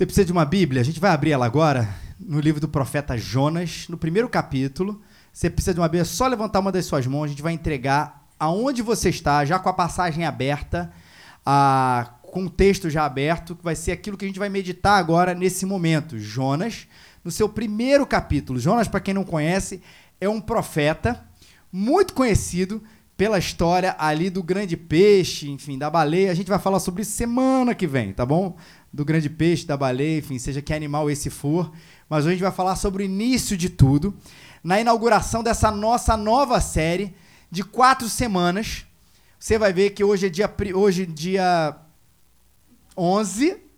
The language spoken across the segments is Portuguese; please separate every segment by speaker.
Speaker 1: Você precisa de uma Bíblia? A gente vai abrir ela agora no livro do profeta Jonas, no primeiro capítulo. Você precisa de uma Bíblia, é só levantar uma das suas mãos, a gente vai entregar aonde você está, já com a passagem aberta, a, com o texto já aberto, que vai ser aquilo que a gente vai meditar agora nesse momento. Jonas, no seu primeiro capítulo. Jonas, para quem não conhece, é um profeta muito conhecido pela história ali do grande peixe, enfim, da baleia. A gente vai falar sobre isso semana que vem, tá bom? Do grande peixe, da baleia, enfim, seja que animal esse for. Mas hoje a gente vai falar sobre o início de tudo, na inauguração dessa nossa nova série de quatro semanas. Você vai ver que hoje é dia, hoje, dia 11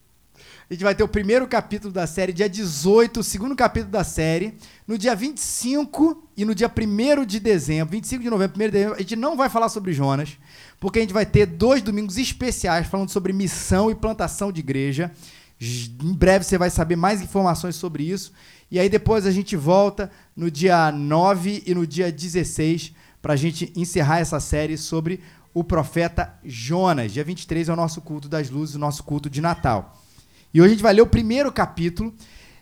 Speaker 1: a gente vai ter o primeiro capítulo da série, dia 18, o segundo capítulo da série. No dia 25 e no dia 1 de dezembro, 25 de novembro, 1 de dezembro, a gente não vai falar sobre Jonas, porque a gente vai ter dois domingos especiais falando sobre missão e plantação de igreja. Em breve você vai saber mais informações sobre isso. E aí depois a gente volta no dia 9 e no dia 16 para a gente encerrar essa série sobre o profeta Jonas. Dia 23 é o nosso culto das luzes, o nosso culto de Natal. E hoje a gente vai ler o primeiro capítulo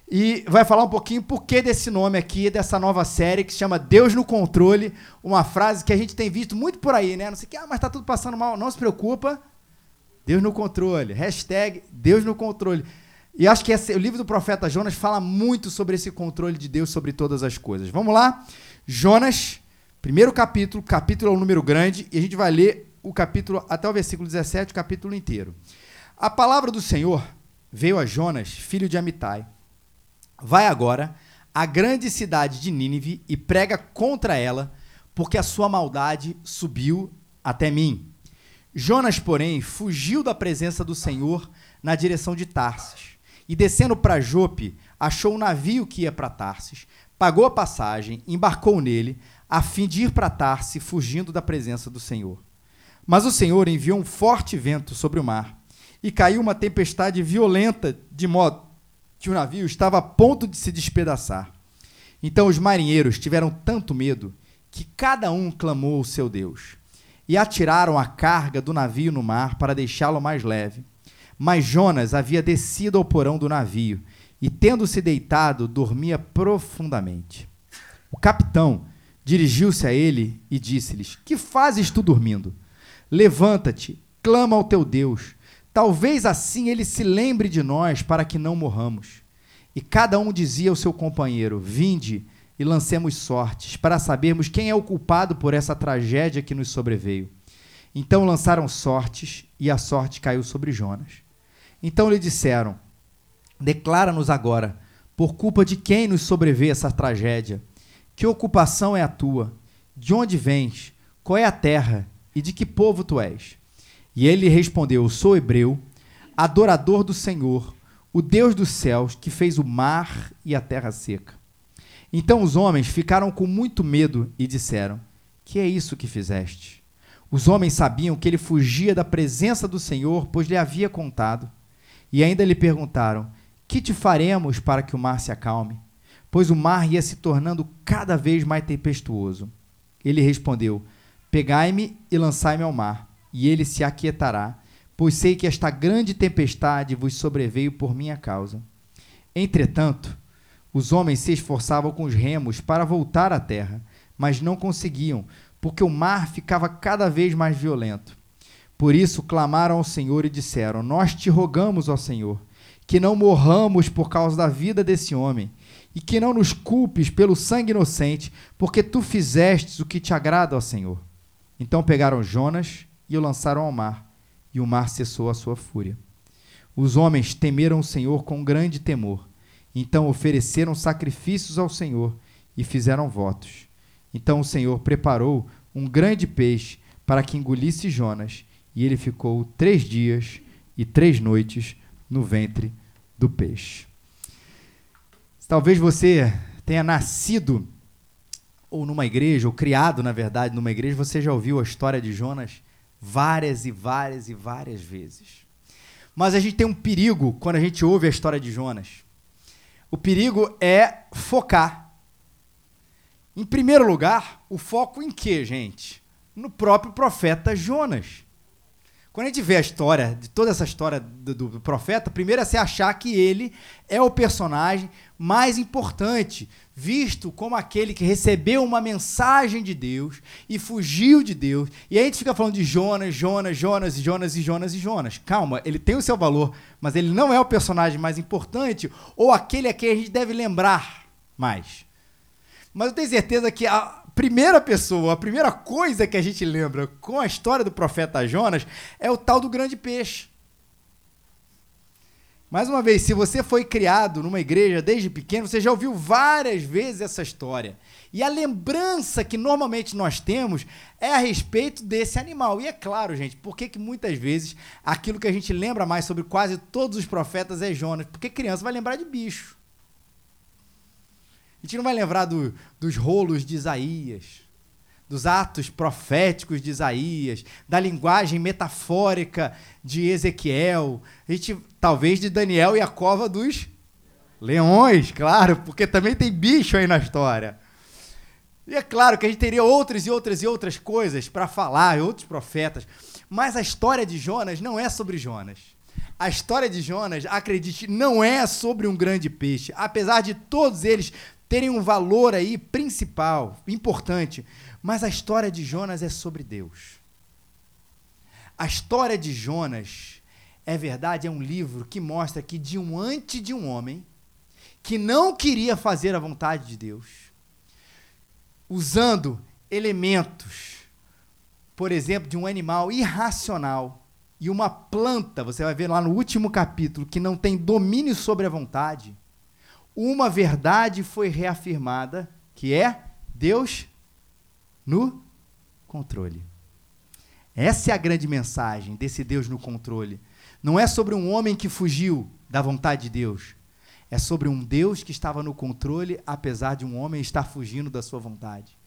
Speaker 1: e vai falar um pouquinho por que desse nome aqui, dessa nova série que se chama Deus no Controle, uma frase que a gente tem visto muito por aí, né? Não sei o que, ah, mas tá tudo passando mal. Não se preocupa, Deus no controle. Hashtag Deus no controle. E acho que esse, o livro do profeta Jonas fala muito sobre esse controle de Deus sobre todas as coisas. Vamos lá? Jonas, primeiro capítulo, capítulo é um número grande, e a gente vai ler o capítulo até o versículo 17, o capítulo inteiro. A palavra do Senhor veio a Jonas, filho de Amitai: Vai agora à grande cidade de Nínive e prega contra ela, porque a sua maldade subiu até mim. Jonas, porém, fugiu da presença do Senhor na direção de Tarsis. E descendo para Jope, achou um navio que ia para Tarsis, pagou a passagem, embarcou nele, a fim de ir para Tarsis, fugindo da presença do Senhor. Mas o Senhor enviou um forte vento sobre o mar, e caiu uma tempestade violenta, de modo que o navio estava a ponto de se despedaçar. Então os marinheiros tiveram tanto medo que cada um clamou ao seu Deus. E atiraram a carga do navio no mar para deixá-lo mais leve. Mas Jonas havia descido ao porão do navio e, tendo-se deitado, dormia profundamente. O capitão dirigiu-se a ele e disse-lhes: Que fazes tu dormindo? Levanta-te, clama ao teu Deus. Talvez assim ele se lembre de nós para que não morramos. E cada um dizia ao seu companheiro: Vinde e lancemos sortes, para sabermos quem é o culpado por essa tragédia que nos sobreveio. Então lançaram sortes, e a sorte caiu sobre Jonas. Então lhe disseram: Declara-nos agora, por culpa de quem nos sobreveio essa tragédia? Que ocupação é a tua? De onde vens? Qual é a terra? E de que povo tu és? E ele respondeu: Sou hebreu, adorador do Senhor, o Deus dos céus, que fez o mar e a terra seca. Então os homens ficaram com muito medo e disseram: Que é isso que fizeste? Os homens sabiam que ele fugia da presença do Senhor, pois lhe havia contado. E ainda lhe perguntaram: Que te faremos para que o mar se acalme? Pois o mar ia se tornando cada vez mais tempestuoso. Ele respondeu: Pegai-me e lançai-me ao mar e ele se aquietará, pois sei que esta grande tempestade vos sobreveio por minha causa. Entretanto, os homens se esforçavam com os remos para voltar à terra, mas não conseguiam, porque o mar ficava cada vez mais violento. Por isso clamaram ao Senhor e disseram: Nós te rogamos, ó Senhor, que não morramos por causa da vida desse homem, e que não nos culpes pelo sangue inocente, porque tu fizestes o que te agrada, ó Senhor. Então pegaram Jonas e o lançaram ao mar, e o mar cessou a sua fúria. Os homens temeram o Senhor com grande temor. Então ofereceram sacrifícios ao Senhor e fizeram votos. Então o Senhor preparou um grande peixe para que engolisse Jonas, e ele ficou três dias e três noites no ventre do peixe. Talvez você tenha nascido ou numa igreja, ou criado, na verdade, numa igreja, você já ouviu a história de Jonas várias e várias e várias vezes. Mas a gente tem um perigo quando a gente ouve a história de Jonas. O perigo é focar. Em primeiro lugar, o foco em quê, gente? No próprio profeta Jonas. Quando a gente vê a história, de toda essa história do, do, profeta, primeiro é você achar que ele é o personagem mais importante, visto como aquele que recebeu uma mensagem de Deus e fugiu de Deus. E aí a gente fica falando de Jonas, Jonas, Jonas, Jonas e Jonas e Jonas. Calma, ele tem o seu valor, mas ele não é o personagem mais importante ou aquele a quem a gente deve lembrar mais. Mas eu tenho certeza que a, primeira pessoa, a primeira coisa que a gente lembra com a história do profeta Jonas é o tal do grande peixe. Mais uma vez, se você foi criado numa igreja desde pequeno, você já ouviu várias vezes essa história. E a lembrança que normalmente nós temos é a respeito desse animal. E é claro, gente, por que, que muitas vezes aquilo que a gente lembra mais sobre quase todos os profetas é Jonas? Porque criança vai lembrar de bicho. A gente não vai lembrar do, dos rolos de Isaías, dos atos proféticos de Isaías, da linguagem metafórica de Ezequiel, a gente talvez de Daniel e a cova dos leões, claro, porque também tem bicho aí na história. E é claro que a gente teria outras e outras e outras coisas para falar, outros profetas, mas a história de Jonas não é sobre Jonas. A história de Jonas, acredite, não é sobre um grande peixe. Apesar de todos eles terem um valor aí principal, importante. Mas a história de Jonas é sobre Deus. A história de Jonas, é verdade, é um livro que mostra que de antes de um homem que não queria fazer a vontade de Deus, usando elementos, por exemplo, de um animal irracional e uma planta, você vai ver lá no último capítulo, que não tem domínio sobre a vontade, uma verdade foi reafirmada, que é Deus no controle. Essa é a grande mensagem desse Deus no controle. Não é sobre um homem que fugiu da vontade de Deus. É sobre um Deus que estava no controle, apesar de um homem estar fugindo da sua vontade.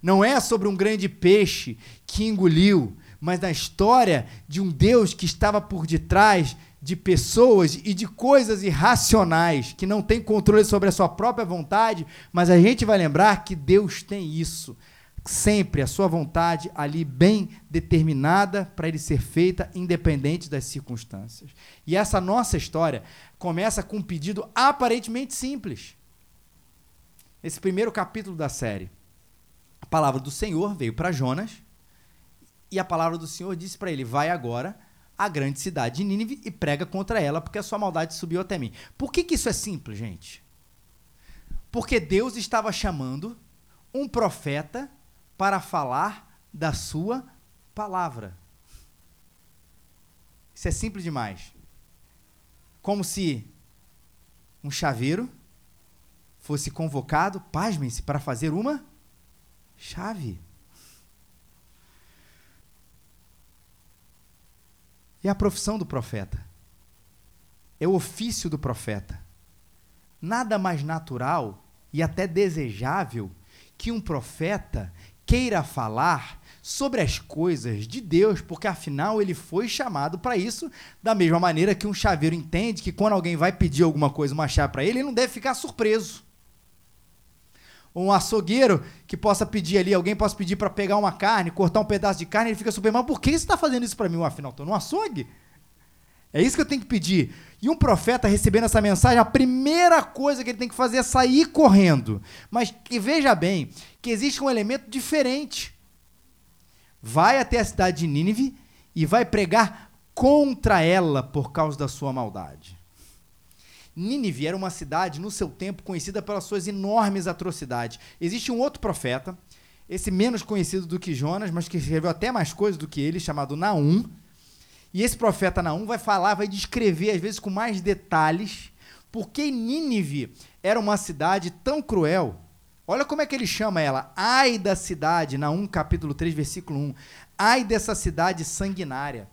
Speaker 1: Não é sobre um grande peixe que engoliu, mas na história de um Deus que estava por detrás de pessoas e de coisas irracionais que não têm controle sobre a sua própria vontade, mas a gente vai lembrar que Deus tem isso. Sempre a sua vontade ali bem determinada para ele ser feita, independente das circunstâncias. E essa nossa história começa com um pedido aparentemente simples. Esse primeiro capítulo da série. A palavra do Senhor veio para Jonas e a palavra do Senhor disse para ele: Vai agora a grande cidade de Nínive e prega contra ela, porque a sua maldade subiu até mim. Por que, que isso é simples, gente? Porque Deus estava chamando um profeta para falar da sua palavra. Isso é simples demais. Como se um chaveiro fosse convocado, pasmem-se, para fazer uma chave. É a profissão do profeta. É o ofício do profeta. Nada mais natural e até desejável que um profeta queira falar sobre as coisas de Deus, porque afinal ele foi chamado para isso, da mesma maneira que um chaveiro entende que quando alguém vai pedir alguma coisa, uma chave para ele, ele não deve ficar surpreso um açougueiro que possa pedir ali, alguém possa pedir para pegar uma carne, cortar um pedaço de carne, ele fica super mal, por que você está fazendo isso para mim? Afinal, estou no açougue. É isso que eu tenho que pedir. E um profeta recebendo essa mensagem, a primeira coisa que ele tem que fazer é sair correndo. Mas que veja bem que existe um elemento diferente. Vai até a cidade de Nínive e vai pregar contra ela por causa da sua maldade. Nínive era uma cidade, no seu tempo, conhecida pelas suas enormes atrocidades. Existe um outro profeta, esse menos conhecido do que Jonas, mas que escreveu até mais coisas do que ele, chamado Naum. E esse profeta Naum vai falar, vai descrever, às vezes com mais detalhes, porque Nínive era uma cidade tão cruel. Olha como é que ele chama ela. Ai da cidade, Naum capítulo 3, versículo 1. Ai dessa cidade sanguinária,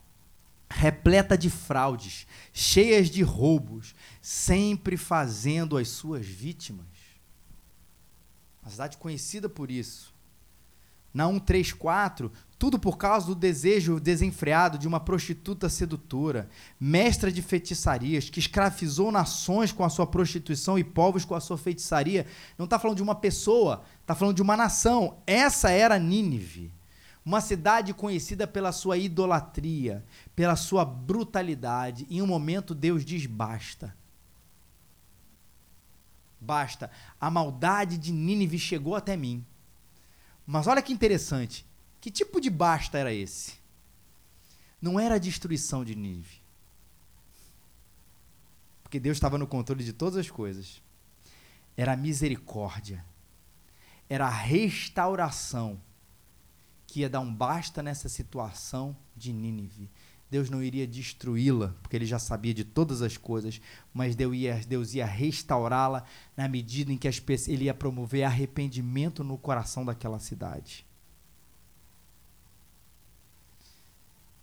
Speaker 1: repleta de fraudes, cheias de roubos, sempre fazendo as suas vítimas. Uma cidade conhecida por isso. Na 134, tudo por causa do desejo desenfreado de uma prostituta sedutora, mestra de feitiçarias, que escravizou nações com a sua prostituição e povos com a sua feitiçaria. Não está falando de uma pessoa, está falando de uma nação. Essa era Nínive. Uma cidade conhecida pela sua idolatria, pela sua brutalidade. Em um momento, Deus diz: basta. Basta. A maldade de Nínive chegou até mim. Mas olha que interessante. Que tipo de basta era esse? Não era a destruição de Nínive. Porque Deus estava no controle de todas as coisas. Era a misericórdia. Era a restauração que ia dar um basta nessa situação de Nínive. Deus não iria destruí-la, porque ele já sabia de todas as coisas, mas Deus ia, Deus ia restaurá-la na medida em que as, ele ia promover arrependimento no coração daquela cidade.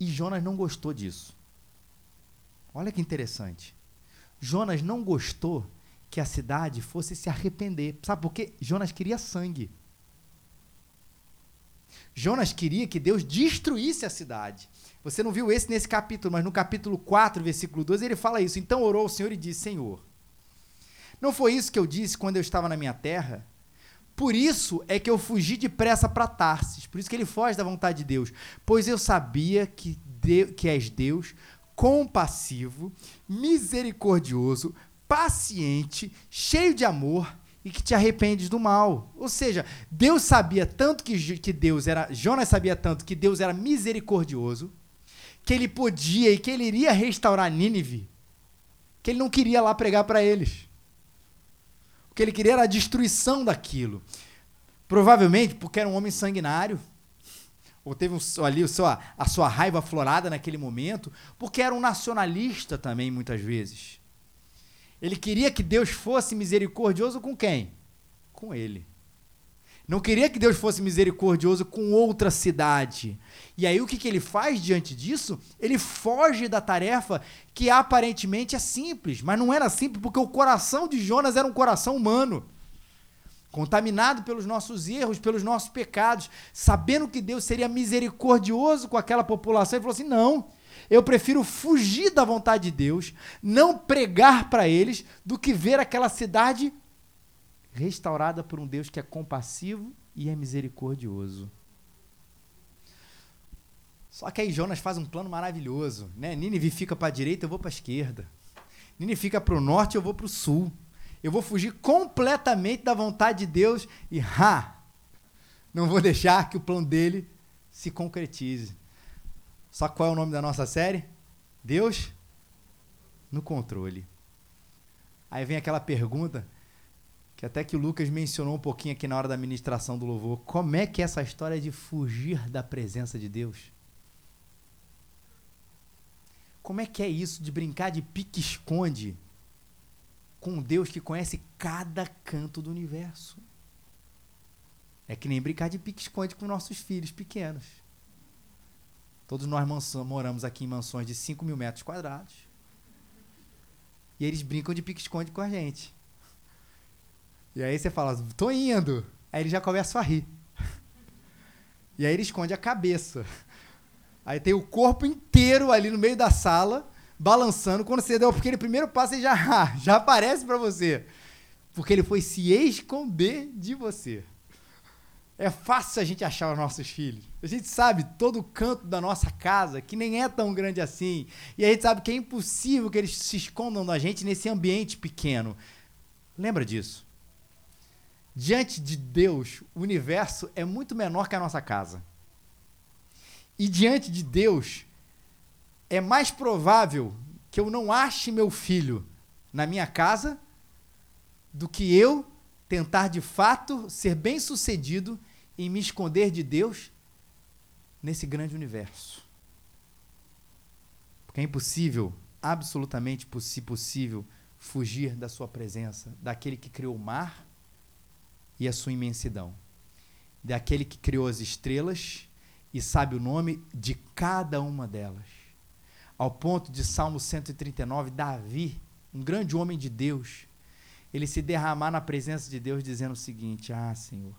Speaker 1: E Jonas não gostou disso. Olha que interessante. Jonas não gostou que a cidade fosse se arrepender. Sabe por quê? Jonas queria sangue. Jonas queria que Deus destruísse a cidade. Você não viu esse nesse capítulo, mas no capítulo 4, versículo 12, ele fala isso. Então orou ao Senhor e disse: Senhor, não foi isso que eu disse quando eu estava na minha terra? Por isso é que eu fugi depressa para Tarsis. Por isso que ele foge da vontade de Deus. Pois eu sabia que, de, que és Deus, compassivo, misericordioso, paciente, cheio de amor e que te arrependes do mal. Ou seja, Deus sabia tanto que, que Deus era. Jonas sabia tanto que Deus era misericordioso, que ele podia e que ele iria restaurar Nínive, que ele não queria lá pregar para eles. O que ele queria era a destruição daquilo. Provavelmente porque era um homem sanguinário, ou teve um, ali o seu, a sua raiva aflorada naquele momento, porque era um nacionalista também, muitas vezes. Ele queria que Deus fosse misericordioso com quem? Com ele. Não queria que Deus fosse misericordioso com outra cidade. E aí o que, que ele faz diante disso? Ele foge da tarefa que aparentemente é simples, mas não era simples porque o coração de Jonas era um coração humano. Contaminado pelos nossos erros, pelos nossos pecados, sabendo que Deus seria misericordioso com aquela população, ele falou assim: não, eu prefiro fugir da vontade de Deus, não pregar para eles, do que ver aquela cidade restaurada por um Deus que é compassivo e é misericordioso. Só que aí Jonas faz um plano maravilhoso, né? Nínive fica para a direita, eu vou para a esquerda. Nínive fica para o norte, eu vou para o sul. Eu vou fugir completamente da vontade de Deus e ha, não vou deixar que o plano dele se concretize. Só qual é o nome da nossa série? Deus no controle. Aí vem aquela pergunta que até que o Lucas mencionou um pouquinho aqui na hora da ministração do louvor. Como é que é essa história de fugir da presença de Deus? Como é que é isso de brincar de pique-esconde com um Deus que conhece cada canto do universo? É que nem brincar de pique-esconde com nossos filhos pequenos. Todos nós moramos aqui em mansões de 5 mil metros quadrados. E eles brincam de pique-esconde com a gente. E aí você fala, tô indo. Aí ele já começa a rir. E aí ele esconde a cabeça. Aí tem o corpo inteiro ali no meio da sala, balançando. Quando você deu aquele primeiro passo, ele já, já aparece para você. Porque ele foi se esconder de você. É fácil a gente achar os nossos filhos. A gente sabe todo o canto da nossa casa, que nem é tão grande assim. E a gente sabe que é impossível que eles se escondam da gente nesse ambiente pequeno. Lembra disso? Diante de Deus, o universo é muito menor que a nossa casa. E diante de Deus, é mais provável que eu não ache meu filho na minha casa do que eu tentar de fato ser bem-sucedido em me esconder de Deus nesse grande universo. Porque é impossível, absolutamente se possível, fugir da sua presença, daquele que criou o mar e a sua imensidão, daquele que criou as estrelas e sabe o nome de cada uma delas. Ao ponto de Salmo 139, Davi, um grande homem de Deus, ele se derramar na presença de Deus dizendo o seguinte: Ah, Senhor,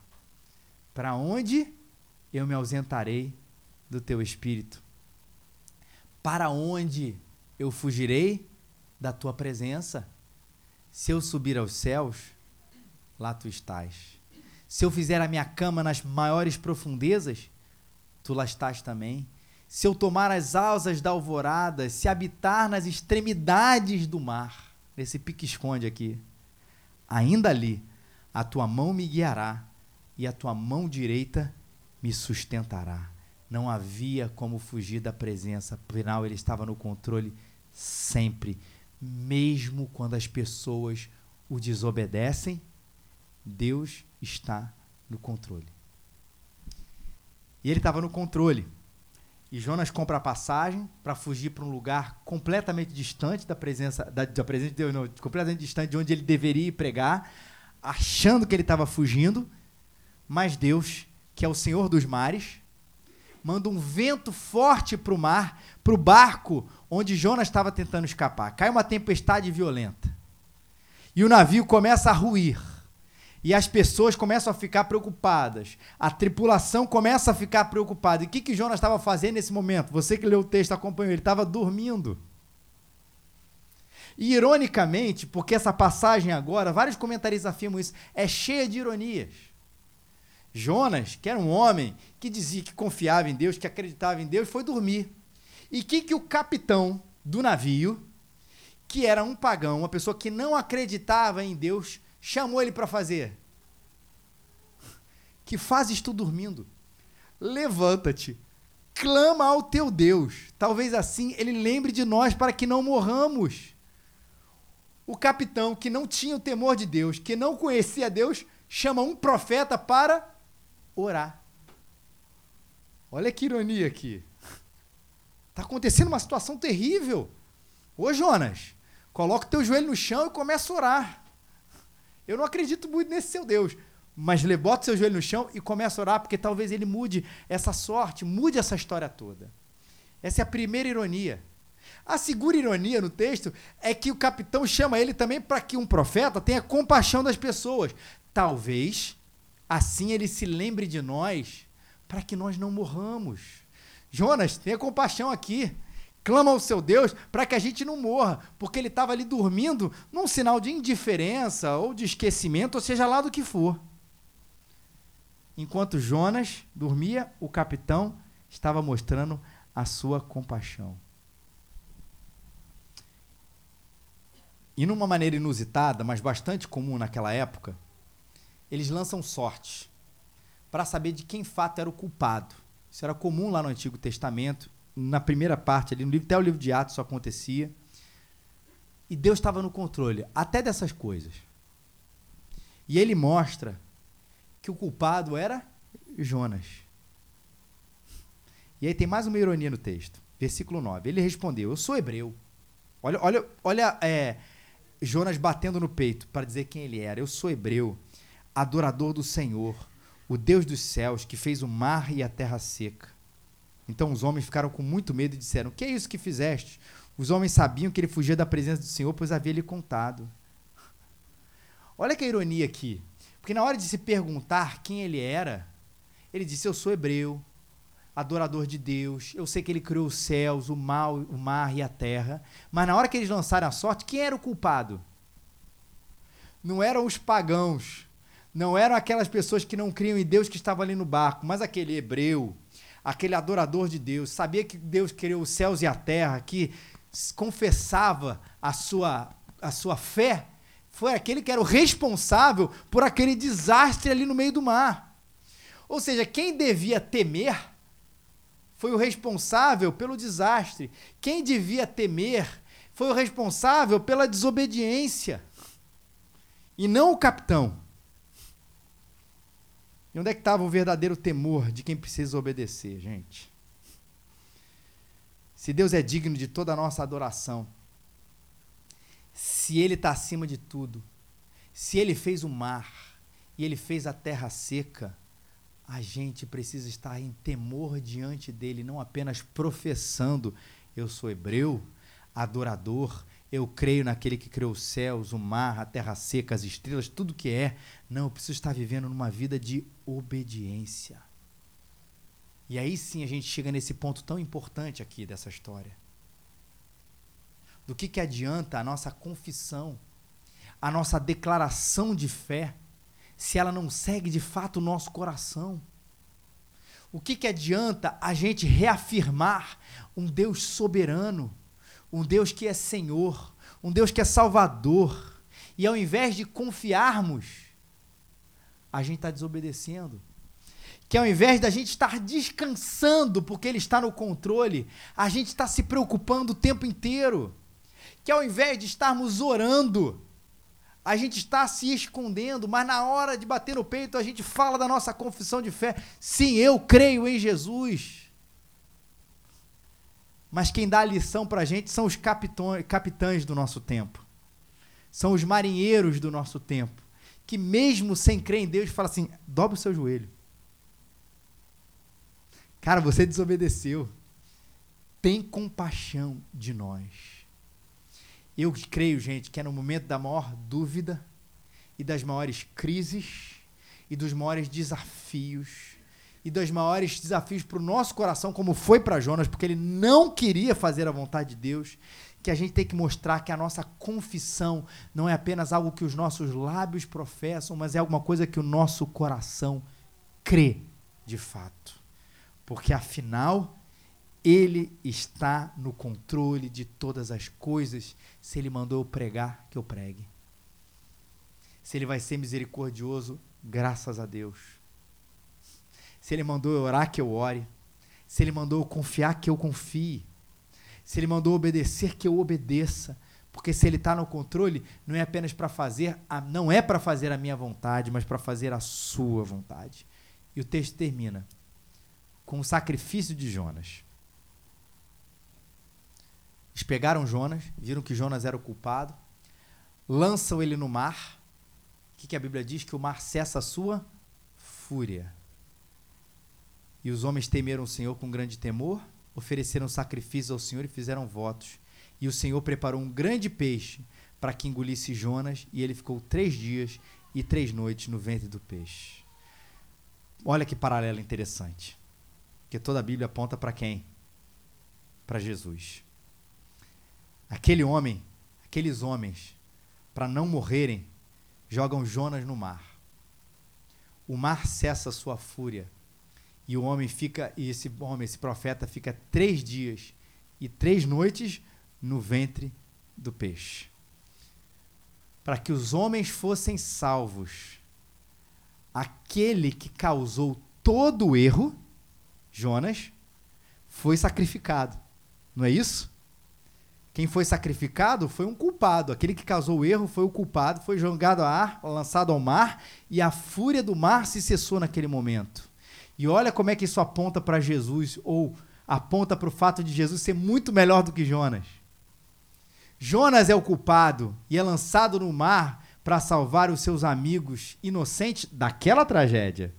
Speaker 1: para onde eu me ausentarei do teu espírito? Para onde eu fugirei da tua presença? Se eu subir aos céus, lá tu estás. Se eu fizer a minha cama nas maiores profundezas, tu lá estás também. Se eu tomar as asas da alvorada, se habitar nas extremidades do mar, nesse pique-esconde aqui, ainda ali a tua mão me guiará e a tua mão direita me sustentará. Não havia como fugir da presença, afinal ele estava no controle sempre, mesmo quando as pessoas o desobedecem, Deus está no controle. E ele estava no controle. E Jonas compra a passagem para fugir para um lugar completamente distante da presença, da, da presença de Deus, não, completamente distante de onde ele deveria pregar, achando que ele estava fugindo, mas Deus, que é o Senhor dos mares, manda um vento forte para o mar, para o barco onde Jonas estava tentando escapar. Cai uma tempestade violenta. E o navio começa a ruir. E as pessoas começam a ficar preocupadas. A tripulação começa a ficar preocupada. E o que, que Jonas estava fazendo nesse momento? Você que leu o texto acompanhou, ele estava dormindo. E, ironicamente, porque essa passagem agora, vários comentaristas afirmam isso, é cheia de ironias. Jonas, que era um homem que dizia que confiava em Deus, que acreditava em Deus, foi dormir. E que, que o capitão do navio, que era um pagão, uma pessoa que não acreditava em Deus, chamou ele para fazer? Que fazes tu dormindo? Levanta-te, clama ao teu Deus. Talvez assim ele lembre de nós para que não morramos. O capitão que não tinha o temor de Deus, que não conhecia Deus, chama um profeta para orar. Olha que ironia aqui. Está acontecendo uma situação terrível. Ô Jonas, coloca o teu joelho no chão e começa a orar. Eu não acredito muito nesse seu Deus, mas bota o seu joelho no chão e começa a orar, porque talvez ele mude essa sorte, mude essa história toda. Essa é a primeira ironia. A segunda ironia no texto é que o capitão chama ele também para que um profeta tenha compaixão das pessoas. Talvez assim ele se lembre de nós para que nós não morramos. Jonas, tenha compaixão aqui. Clama ao seu Deus para que a gente não morra, porque ele estava ali dormindo num sinal de indiferença ou de esquecimento, ou seja lá do que for. Enquanto Jonas dormia, o capitão estava mostrando a sua compaixão. E numa maneira inusitada, mas bastante comum naquela época, eles lançam sorte para saber de quem fato era o culpado. Isso era comum lá no Antigo Testamento, na primeira parte ali, no livro, até o livro de Atos isso acontecia. E Deus estava no controle até dessas coisas. E ele mostra que o culpado era Jonas. E aí tem mais uma ironia no texto. Versículo 9. Ele respondeu: Eu sou hebreu. Olha, olha, olha é, Jonas batendo no peito para dizer quem ele era. Eu sou hebreu, adorador do Senhor, o Deus dos céus, que fez o mar e a terra seca. Então os homens ficaram com muito medo e disseram: Que é isso que fizeste? Os homens sabiam que ele fugia da presença do Senhor, pois havia lhe contado. Olha que ironia aqui. Porque na hora de se perguntar quem ele era, ele disse: Eu sou hebreu, adorador de Deus, eu sei que ele criou os céus, o, mal, o mar e a terra. Mas na hora que eles lançaram a sorte, quem era o culpado? Não eram os pagãos, não eram aquelas pessoas que não criam em Deus que estavam ali no barco, mas aquele hebreu, aquele adorador de Deus, sabia que Deus criou os céus e a terra, que confessava a sua, a sua fé, foi aquele que era o responsável por aquele desastre ali no meio do mar. Ou seja, quem devia temer foi o responsável pelo desastre. Quem devia temer foi o responsável pela desobediência. E não o capitão. E onde é que estava o verdadeiro temor de quem precisa obedecer, gente? Se Deus é digno de toda a nossa adoração, se Ele está acima de tudo, se Ele fez o mar e Ele fez a terra seca, a gente precisa estar em temor diante dele, não apenas professando: eu sou hebreu, adorador, eu creio naquele que criou os céus, o mar, a terra seca, as estrelas, tudo que é. Não, eu preciso estar vivendo numa vida de obediência. E aí sim a gente chega nesse ponto tão importante aqui dessa história. Do que, que adianta a nossa confissão, a nossa declaração de fé, se ela não segue de fato o nosso coração? O que, que adianta a gente reafirmar um Deus soberano, um Deus que é Senhor, um Deus que é Salvador, e ao invés de confiarmos, a gente está desobedecendo? que ao invés da gente estar descansando porque ele está no controle, a gente está se preocupando o tempo inteiro. Que ao invés de estarmos orando, a gente está se escondendo, mas na hora de bater no peito a gente fala da nossa confissão de fé. Sim, eu creio em Jesus. Mas quem dá a lição para a gente são os capitães do nosso tempo. São os marinheiros do nosso tempo. Que mesmo sem crer em Deus, fala assim: dobra o seu joelho. Cara, você desobedeceu. Tem compaixão de nós. Eu creio, gente, que é no momento da maior dúvida e das maiores crises e dos maiores desafios e dos maiores desafios para o nosso coração, como foi para Jonas, porque ele não queria fazer a vontade de Deus, que a gente tem que mostrar que a nossa confissão não é apenas algo que os nossos lábios professam, mas é alguma coisa que o nosso coração crê de fato porque afinal ele está no controle de todas as coisas. Se ele mandou eu pregar, que eu pregue. Se ele vai ser misericordioso, graças a Deus. Se ele mandou eu orar, que eu ore. Se ele mandou eu confiar, que eu confie. Se ele mandou obedecer, que eu obedeça. Porque se ele está no controle, não é apenas para fazer, a, não é para fazer a minha vontade, mas para fazer a sua vontade. E o texto termina com o sacrifício de Jonas. Eles pegaram Jonas, viram que Jonas era o culpado, lançam ele no mar. O que, que a Bíblia diz? Que o mar cessa a sua fúria. E os homens temeram o Senhor com grande temor, ofereceram sacrifícios ao Senhor e fizeram votos. E o Senhor preparou um grande peixe para que engolisse Jonas, e ele ficou três dias e três noites no ventre do peixe. Olha que paralelo interessante. Porque toda a Bíblia aponta para quem? Para Jesus. Aquele homem, aqueles homens, para não morrerem, jogam Jonas no mar. O mar cessa sua fúria. E o homem fica, e esse homem, esse profeta, fica três dias e três noites no ventre do peixe. Para que os homens fossem salvos, aquele que causou todo o erro Jonas foi sacrificado. Não é isso? Quem foi sacrificado foi um culpado. Aquele que causou o erro foi o culpado, foi jogado ao ar, lançado ao mar, e a fúria do mar se cessou naquele momento. E olha como é que isso aponta para Jesus, ou aponta para o fato de Jesus ser muito melhor do que Jonas. Jonas é o culpado e é lançado no mar para salvar os seus amigos inocentes daquela tragédia.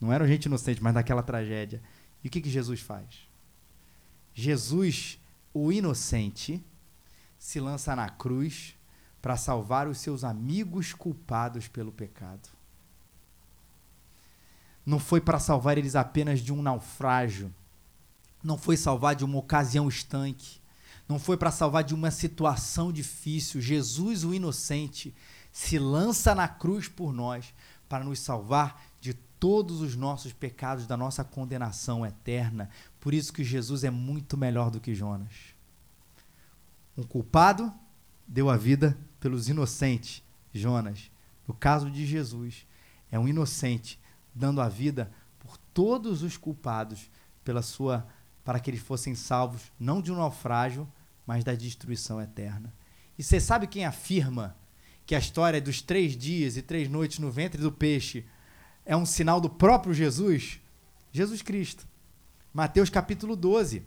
Speaker 1: Não eram gente inocente, mas daquela tragédia. E o que, que Jesus faz? Jesus, o inocente, se lança na cruz para salvar os seus amigos culpados pelo pecado. Não foi para salvar eles apenas de um naufrágio. Não foi salvar de uma ocasião estanque. Não foi para salvar de uma situação difícil. Jesus, o inocente, se lança na cruz por nós para nos salvar de todos os nossos pecados, da nossa condenação eterna. Por isso que Jesus é muito melhor do que Jonas. Um culpado deu a vida pelos inocentes, Jonas. No caso de Jesus, é um inocente dando a vida por todos os culpados pela sua para que eles fossem salvos não de um naufrágio, mas da destruição eterna. E você sabe quem afirma que a história dos três dias e três noites no ventre do peixe é um sinal do próprio Jesus? Jesus Cristo. Mateus capítulo 12.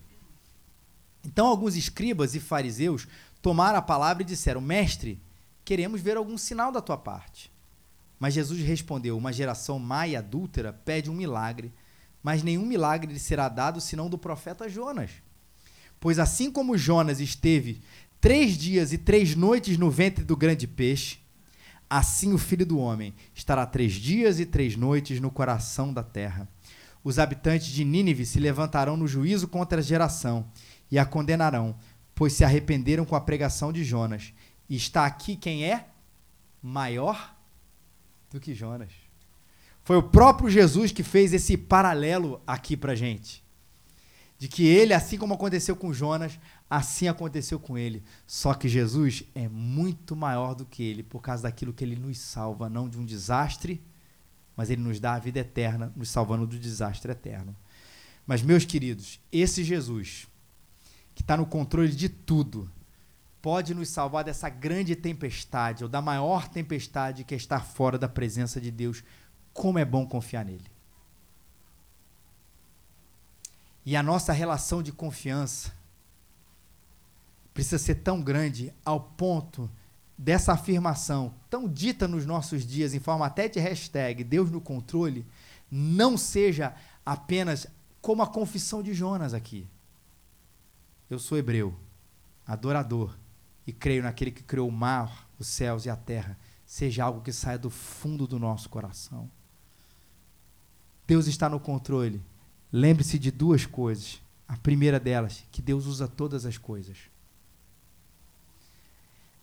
Speaker 1: Então alguns escribas e fariseus tomaram a palavra e disseram: Mestre, queremos ver algum sinal da tua parte. Mas Jesus respondeu: Uma geração má e adúltera pede um milagre, mas nenhum milagre lhe será dado senão do profeta Jonas. Pois assim como Jonas esteve três dias e três noites no ventre do grande peixe, Assim o filho do homem estará três dias e três noites no coração da terra. Os habitantes de Nínive se levantarão no juízo contra a geração e a condenarão, pois se arrependeram com a pregação de Jonas. E está aqui quem é maior do que Jonas. Foi o próprio Jesus que fez esse paralelo aqui pra gente. De que ele, assim como aconteceu com Jonas, assim aconteceu com ele. Só que Jesus é muito maior do que ele, por causa daquilo que ele nos salva, não de um desastre, mas ele nos dá a vida eterna, nos salvando do desastre eterno. Mas, meus queridos, esse Jesus, que está no controle de tudo, pode nos salvar dessa grande tempestade, ou da maior tempestade que é estar fora da presença de Deus. Como é bom confiar nele. E a nossa relação de confiança precisa ser tão grande ao ponto dessa afirmação tão dita nos nossos dias, em forma até de hashtag Deus no controle, não seja apenas como a confissão de Jonas aqui. Eu sou hebreu, adorador, e creio naquele que criou o mar, os céus e a terra, seja algo que saia do fundo do nosso coração. Deus está no controle. Lembre-se de duas coisas. A primeira delas, que Deus usa todas as coisas.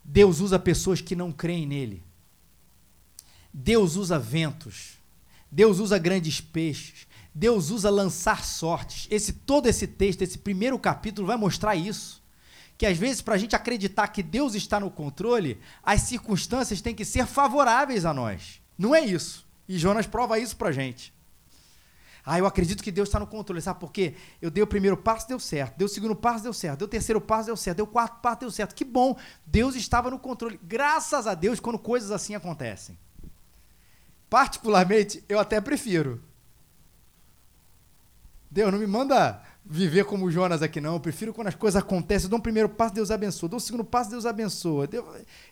Speaker 1: Deus usa pessoas que não creem nele. Deus usa ventos. Deus usa grandes peixes. Deus usa lançar sortes. Esse todo esse texto, esse primeiro capítulo vai mostrar isso. Que às vezes para a gente acreditar que Deus está no controle, as circunstâncias têm que ser favoráveis a nós. Não é isso. E Jonas prova isso para a gente. Ah, eu acredito que Deus está no controle. Sabe por quê? Eu dei o primeiro passo, deu certo. Deu o segundo passo, deu certo. Deu o terceiro passo, deu certo. Deu o quarto passo, deu certo. Que bom. Deus estava no controle. Graças a Deus quando coisas assim acontecem. Particularmente, eu até prefiro. Deus, não me manda viver como Jonas aqui, não. Eu prefiro quando as coisas acontecem. Eu dou um primeiro passo, Deus abençoa. Dou um segundo passo, Deus abençoa.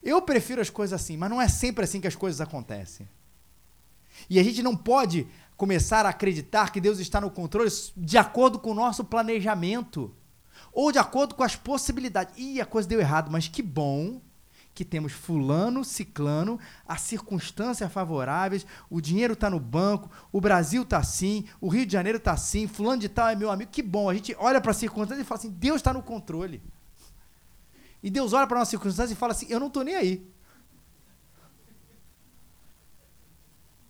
Speaker 1: Eu prefiro as coisas assim, mas não é sempre assim que as coisas acontecem. E a gente não pode começar a acreditar que Deus está no controle de acordo com o nosso planejamento ou de acordo com as possibilidades. Ih, a coisa deu errado, mas que bom que temos fulano, ciclano, as circunstâncias favoráveis, o dinheiro está no banco, o Brasil está assim, o Rio de Janeiro está assim, fulano de tal é meu amigo. Que bom, a gente olha para as circunstâncias e fala assim, Deus está no controle. E Deus olha para a nossa circunstância e fala assim, eu não estou nem aí.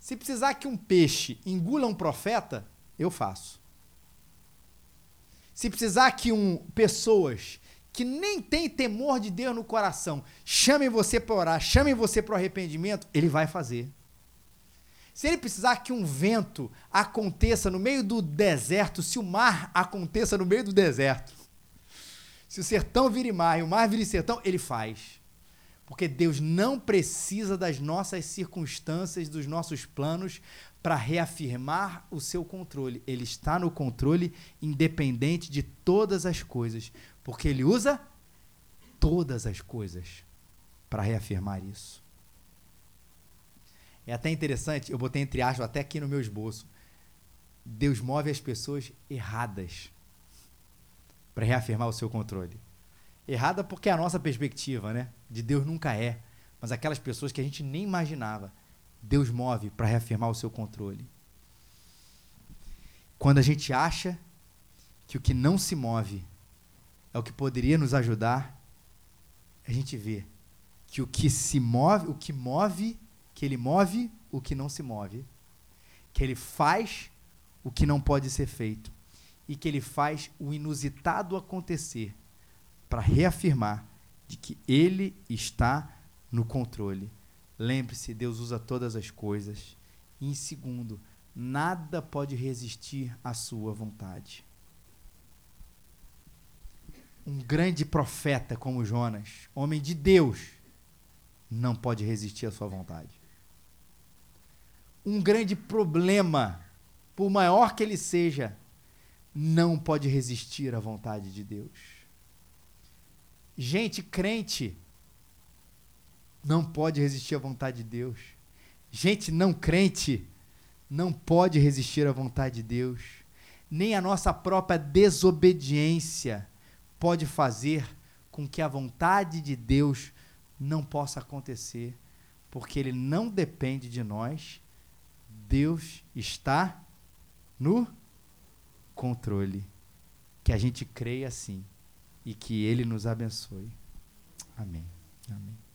Speaker 1: Se precisar que um peixe engula um profeta, eu faço. Se precisar que um pessoas que nem tem temor de Deus no coração chamem você para orar, chamem você para o arrependimento, ele vai fazer. Se ele precisar que um vento aconteça no meio do deserto, se o mar aconteça no meio do deserto, se o sertão vire mar e o mar vire sertão, ele faz. Porque Deus não precisa das nossas circunstâncias, dos nossos planos para reafirmar o seu controle. Ele está no controle independente de todas as coisas, porque ele usa todas as coisas para reafirmar isso. É até interessante, eu botei entre aspas até aqui no meu esboço. Deus move as pessoas erradas para reafirmar o seu controle. Errada porque é a nossa perspectiva, né? De Deus nunca é. Mas aquelas pessoas que a gente nem imaginava, Deus move para reafirmar o seu controle. Quando a gente acha que o que não se move é o que poderia nos ajudar, a gente vê que o que se move, o que move, que ele move o que não se move, que ele faz o que não pode ser feito e que ele faz o inusitado acontecer para reafirmar de que Ele está no controle. Lembre-se, Deus usa todas as coisas. E em segundo, nada pode resistir à sua vontade. Um grande profeta como Jonas, homem de Deus, não pode resistir à sua vontade. Um grande problema, por maior que ele seja, não pode resistir à vontade de Deus. Gente crente não pode resistir à vontade de Deus. Gente não crente não pode resistir à vontade de Deus. Nem a nossa própria desobediência pode fazer com que a vontade de Deus não possa acontecer, porque ele não depende de nós. Deus está no controle. Que a gente creia assim e que Ele nos abençoe. Amém. Amém.